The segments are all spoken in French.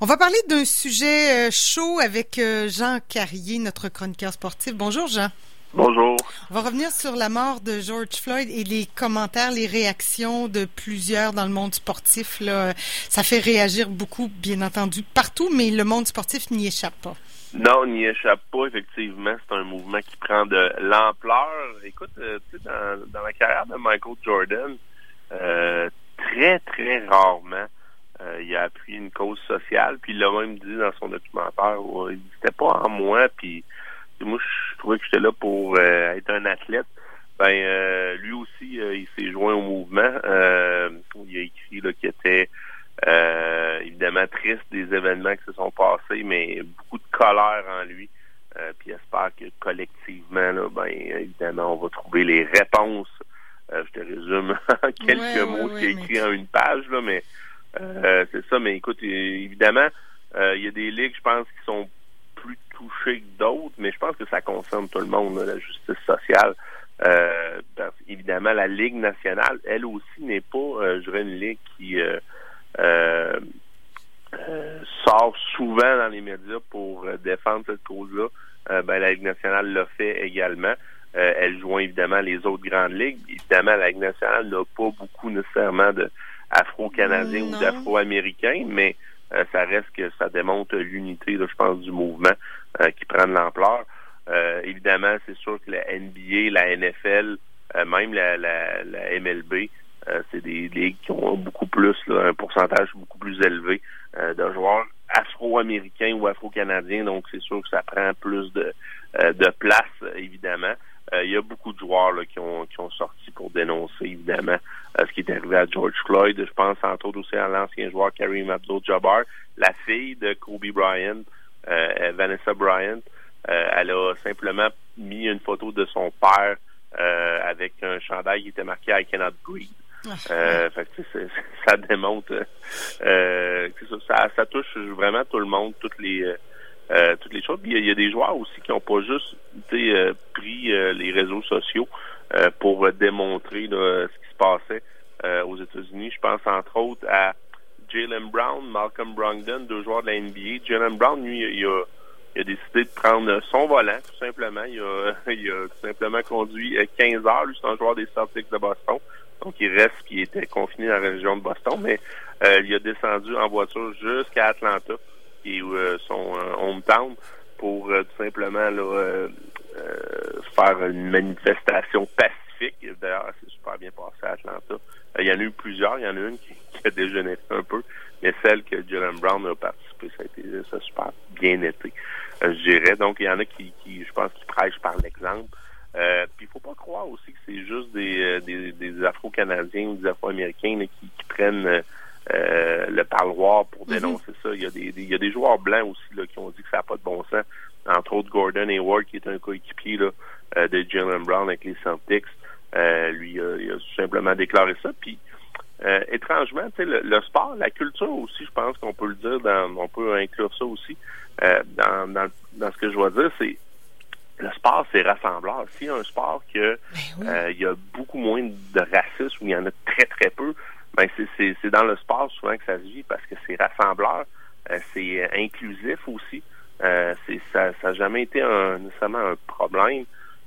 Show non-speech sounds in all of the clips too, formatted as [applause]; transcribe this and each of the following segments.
On va parler d'un sujet euh, chaud avec euh, Jean Carrier, notre chroniqueur sportif. Bonjour Jean. Bonjour. On va revenir sur la mort de George Floyd et les commentaires, les réactions de plusieurs dans le monde sportif. Là, ça fait réagir beaucoup, bien entendu, partout, mais le monde sportif n'y échappe pas. Non, n'y échappe pas, effectivement. C'est un mouvement qui prend de l'ampleur. Écoute, euh, tu sais, dans, dans, la carrière de Michael Jordan, euh, très, très rarement, euh, il a appuyé une cause sociale, puis il l'a même dit dans son documentaire, où il dit c'était pas en moi, puis moi je trouvais que j'étais là pour euh, être un athlète. Ben euh, lui aussi, il s'est joint au mouvement. il a écrit là qu'il était évidemment triste des événements qui se sont passés, mais beaucoup de colère en lui. puis espère que collectivement, là, ben évidemment, on va trouver les réponses. je te résume [laughs] en quelques mots ce qu'il a écrit en une page, là, mais euh, c'est ça, mais écoute, évidemment, euh, il y a des ligues, je pense, qui sont plus touchées que d'autres, mais je pense que ça concerne tout le monde, la justice sociale. Euh, évidemment, la Ligue nationale, elle aussi, n'est pas, je dirais, une ligue qui sort souvent dans les médias pour défendre cette cause-là. ben, la Ligue nationale l'a fait également. elle joint évidemment les autres grandes ligues. Évidemment, la Ligue nationale n'a pas beaucoup nécessairement de afro-canadiens ou d'afro-américains, mais euh, ça reste que ça démontre l'unité, je pense, du mouvement euh, qui prend de l'ampleur. Euh, évidemment, c'est sûr que la NBA, la NFL, même la, la, la MLB, c'est des ligues qui ont beaucoup plus, un pourcentage beaucoup plus élevé de joueurs afro-américains ou afro-canadiens, donc c'est sûr que ça prend plus de, de place, évidemment. Euh, il y a beaucoup de joueurs là, qui, ont, qui ont sorti pour dénoncer, évidemment, euh, ce qui est arrivé à George Floyd. Je pense, entre autres, aussi à l'ancien joueur Kareem Abdul-Jabbar. La fille de Kobe Bryant, euh, Vanessa Bryant, elle a simplement mis une photo de son père avec un chandail qui était marqué I cannot breathe. [laughs] Euh, fait que, [laughs] ça démontre euh, ça, ça touche vraiment tout le monde, toutes les euh, toutes les choses. il y, a des joueurs aussi qui n'ont pas juste euh, pris euh, les réseaux sociaux pour démontrer ce qui se passait aux États-Unis. Je pense entre autres à Jalen Brown, Malcolm Brogdon, deux joueurs de la NBA. Jalen Brown, lui, il a, il a décidé de prendre son volant, tout simplement. Il a, [laughs] il a tout simplement conduit 15 heures. Lui, c'est un joueur des Celtics de Boston. Donc, il reste, puis il était confiné dans la région de Boston, mais il a descendu en voiture jusqu'à Atlanta qui euh, son euh, hometown, pour euh, tout simplement là, faire une manifestation pacifique. D'ailleurs, c'est super bien passé à Atlanta. Il y en a eu plusieurs. Il y en a une qui, [laughs] a dégénéré un peu, mais celle que Jalen Brown a participé, ça a été ça super bien été, je dirais. Donc, il y en a qui, qui je pense, qui prêchent par l'exemple. Euh, puis il faut pas croire aussi que c'est juste des, des, des Afro-Canadiens ou des Afro-Américains qui, qui, prennent euh, le parloir pour mhm. dénoncer ça. Il y, a des, il y a des joueurs blancs aussi là, qui ont dit que ça n'a pas de bon sens. Entre autres, Gordon Hayward, qui est un coéquipier là, euh, de Jalen Brown avec les Celtics. Euh, lui, il a tout simplement déclaré ça. Puis, euh, étrangement, le, le sport, la culture aussi, je pense qu'on peut le dire, dans, on peut inclure ça aussi euh, dans, dans, dans ce que je dois dire, c'est le sport, c'est rassembleur. S'il y a un sport que ben il y a beaucoup moins de racisme, ou il y en a très, très peu, ben c'est dans le sport souvent que ça se vit parce que c'est rassembleur, euh, c'est euh, inclusif aussi. Euh, ça n'a jamais été un, nécessairement un problème.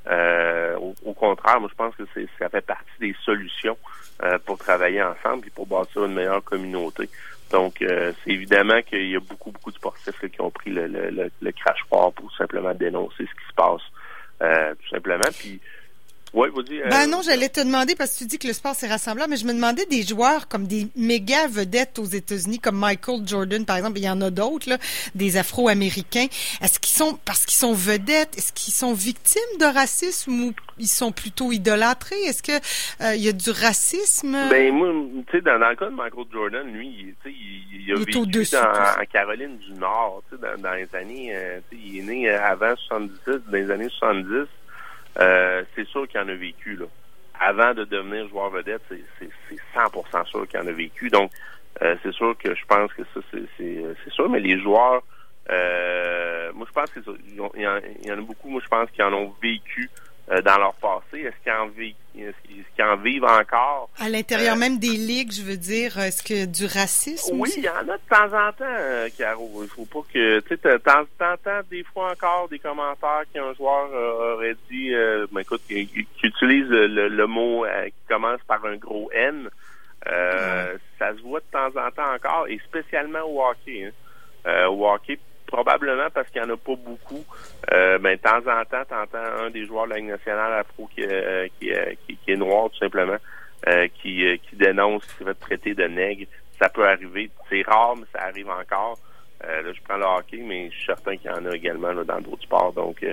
Euh, au, contraire, moi je pense que ça fait partie des solutions pour travailler ensemble et pour bâtir une meilleure communauté. Donc, c'est évidemment qu'il y a beaucoup, beaucoup de sportifs qui ont pris le, le, le, crash fort pour simplement dénoncer ce qui se passe, tout simplement. Puis, oui, vous dites. Ben non, j'allais te demander parce que tu dis que le sport c'est rassemblant, mais je me demandais des joueurs comme des méga vedettes aux États-Unis, comme Michael Jordan par exemple. Il y en a d'autres, là, des Afro-Américains. Est-ce qu'ils sont parce qu'ils sont vedettes, est-ce qu'ils sont victimes de racisme ou ils sont plutôt idolâtrés? Est-ce que euh, il y a du racisme? Ben moi, tu sais, dans, le cas de Michael Jordan, lui, tu sais, il, il, a vécu dans, en Caroline du Nord, tu sais, dans, dans, les années, euh, il est né avant 70, dans les années 70. Euh, c'est sûr qu'il en a vécu. Là. Avant de devenir joueur vedette, c'est 100% sûr qu'il en a vécu. Donc, euh, c'est sûr que je pense que ça, c'est sûr. Mais les joueurs, euh, moi, je pense qu'il y, en a beaucoup, moi, je pense qu'ils en ont vécu dans leur passé. Est-ce qu'ils en, vivent, est en vivent encore? À l'intérieur même des ligues, je veux dire, est-ce que du racisme? Oui, il y en a de temps en temps, Caro. Il faut pas que... Tu sais, t'entends des fois encore des commentaires qu'un joueur aurait dit, ben, écoute, qui, utilise le, mot qui commence par un gros N. Ça se voit de temps en temps encore, et spécialement au hockey. Hein. Euh, au hockey, probablement parce qu'il n'y en a pas beaucoup. Euh, ben, de temps en temps, tu entends un des joueurs de la Ligue nationale afro qui, euh, euh, qui, qui, est noir, tout simplement, euh, qui, dénonce, qui fait traiter de nègre. Ça peut arriver. C'est rare, mais ça arrive encore. là, je prends le hockey, mais je suis certain qu'il y en a également dans d'autres sports. Donc,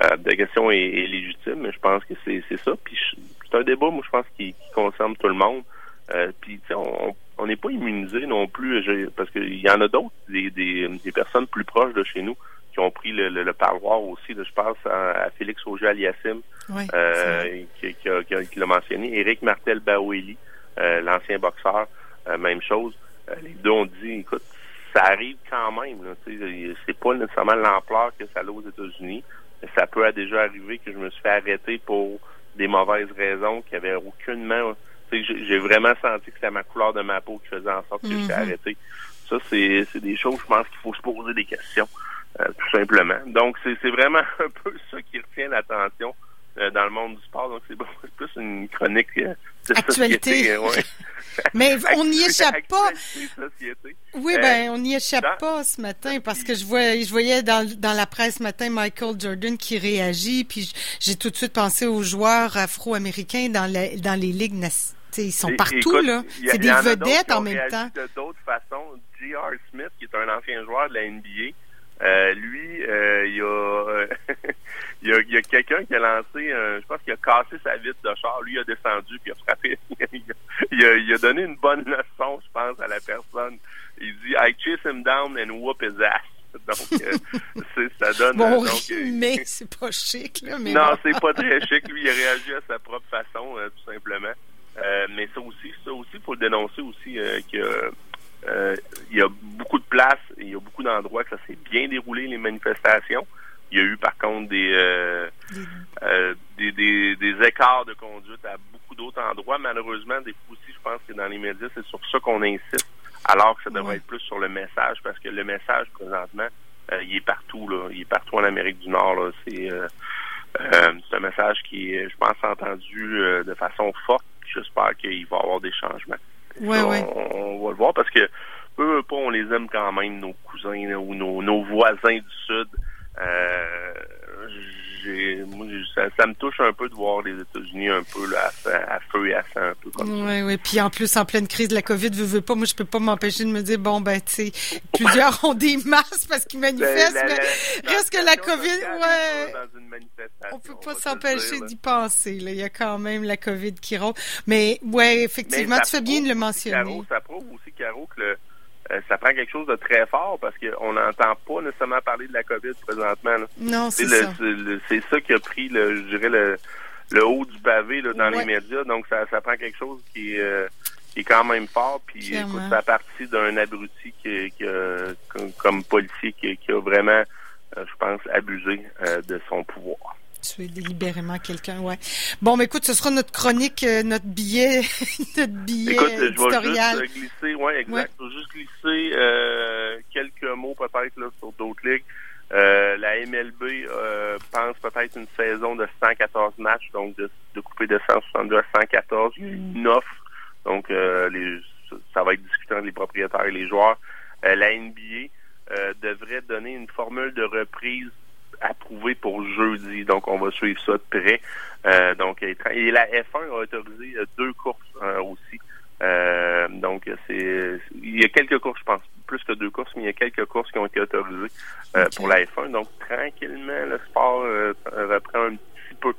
la question est, légitime, mais je pense que c'est ça. Puis c'est un débat, moi, je pense, qui, qui concerne tout le monde. Puis, on, on n'est pas immunisé non plus, parce qu'il y en a d'autres, des, des, des, personnes plus proches de chez nous qui ont pris le, le, parloir aussi. je pense à, Félix Auger Aliassim, euh, qui, qui, qui l'a mentionné. Éric Martel Baoueli, euh, l'ancien boxeur, euh, même chose. Euh, les deux ont dit, écoute, ça arrive quand même. C'est pas nécessairement l'ampleur que ça a aux États-Unis. Ça peut déjà arriver que je me suis fait arrêter pour des mauvaises raisons qui avaient aucunement j'ai vraiment senti que c'était ma couleur de ma peau qui faisait en sorte que j'étais mhm. arrêté. Ça, c'est des choses, je pense qu'il faut se poser des questions, euh, tout simplement. Donc, c'est vraiment [laughs] un peu ça qui retient l'attention euh, dans le monde du sport. Donc, c'est [laughs] plus une chronique euh, de Actualité. [laughs] Mais on n'y échappe pas. Oui, ben on n'y échappe pas ce matin parce que je voyais, je voyais dans, dans la presse ce matin Michael Jordan qui réagit, puis j'ai tout de suite pensé aux joueurs afro-américains dans, dans les ligues nationales ils sont partout, là. C'est des vedettes en même temps. De d'autres façons, J.R. Smith, qui est un ancien joueur de la NBA, euh, lui, euh, il y a, [laughs] il y a, il y a quelqu'un qui a lancé, je pense qu'il a cassé sa vitre de char. Lui, il a descendu puis il a frappé. [laughs] il, a, il a donné une bonne leçon, je pense, à la personne. Il dit, I chase him down and whoop his ass. [laughs] Donc, euh, ça donne. Bon, donc, mais c'est pas chic, là. Mais non, c'est pas très chic. Lui, il a réagi à sa propre façon, tout simplement. Euh, mais ça aussi, ça aussi, faut le dénoncer aussi euh, que euh, il y a beaucoup de places, il y a beaucoup d'endroits que ça s'est bien déroulé les manifestations. Il y a eu par contre des, des, des, des, écarts de conduite à beaucoup d'autres endroits. Malheureusement, des fois aussi, je pense que dans les médias, c'est sur ça qu'on insiste, alors que ça devrait être plus sur le message, parce que le message présentement, il est partout là, il est partout en Amérique du Nord. C'est c'est un message qui est, je pense, entendu de façon forte j'espère qu'il va y avoir des changements. Ouais, on, on, va le voir parce que eux, pas, on les aime quand même, nos cousins ou nos, nos voisins du Sud. Euh, ça, ça, me touche un peu de voir les États-Unis un peu là, à, feu et à sang, un peu comme oui, Oui, puis en plus, en pleine crise de la COVID, veux, veux pas, moi, je peux pas m'empêcher de me dire, bon, ben, tu sais, plusieurs [laughs] ont des masques parce qu'ils ben, manifestent, mais reste que la COVID, ouais. On peut pas s'empêcher d'y penser, là. Il y a quand même la COVID qui rôde. Mais, ouais, effectivement, tu fais bien de le mentionner. ça prouve aussi, Caro, que le, ça prend quelque chose de très fort parce qu'on n'entend pas nécessairement parler de la COVID présentement. Non, c'est ça. C'est ça qui a pris, le, je dirais, le, le haut du pavé là, dans les médias. Donc, ça, ça prend quelque chose qui, euh, qui est quand même fort. Puis, écoute, ça partie d'un abruti qui, qui comme, policier qui, qui, a vraiment, euh, je pense, abusé de son pouvoir tuer délibérément quelqu'un, ouais. Bon, mais écoute, ce sera notre chronique, euh, notre billet, [laughs] notre billet écoute, éditorial. Je vais juste glisser, ouais, exact. Je vais juste glisser euh, quelques mots peut-être là sur d'autres ligues. Euh, la MLB euh, pense peut-être une saison de 114 matchs, donc de, de couper de 162 à 114. Il y a une offre, donc les, ça va être discuté entre les propriétaires et les joueurs. la NBA devrait donner une formule de reprise approuvé pour jeudi. Donc, on va suivre ça de près. Euh, donc, et la F1 a autorisé euh, deux courses euh, aussi. donc, c'est il y a quelques courses, je pense, plus que deux courses, mais il y a quelques courses qui ont été autorisées pour la F1. Donc, tranquillement, le sport reprend un petit peu.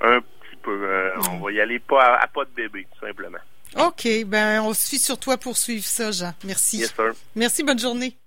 Un petit peu. On va y aller pas à, pas de bébé, tout simplement. OK. Ben, on se suit sur toi pour suivre ça, Jean. Merci. Yes, sir. Merci, bonne journée.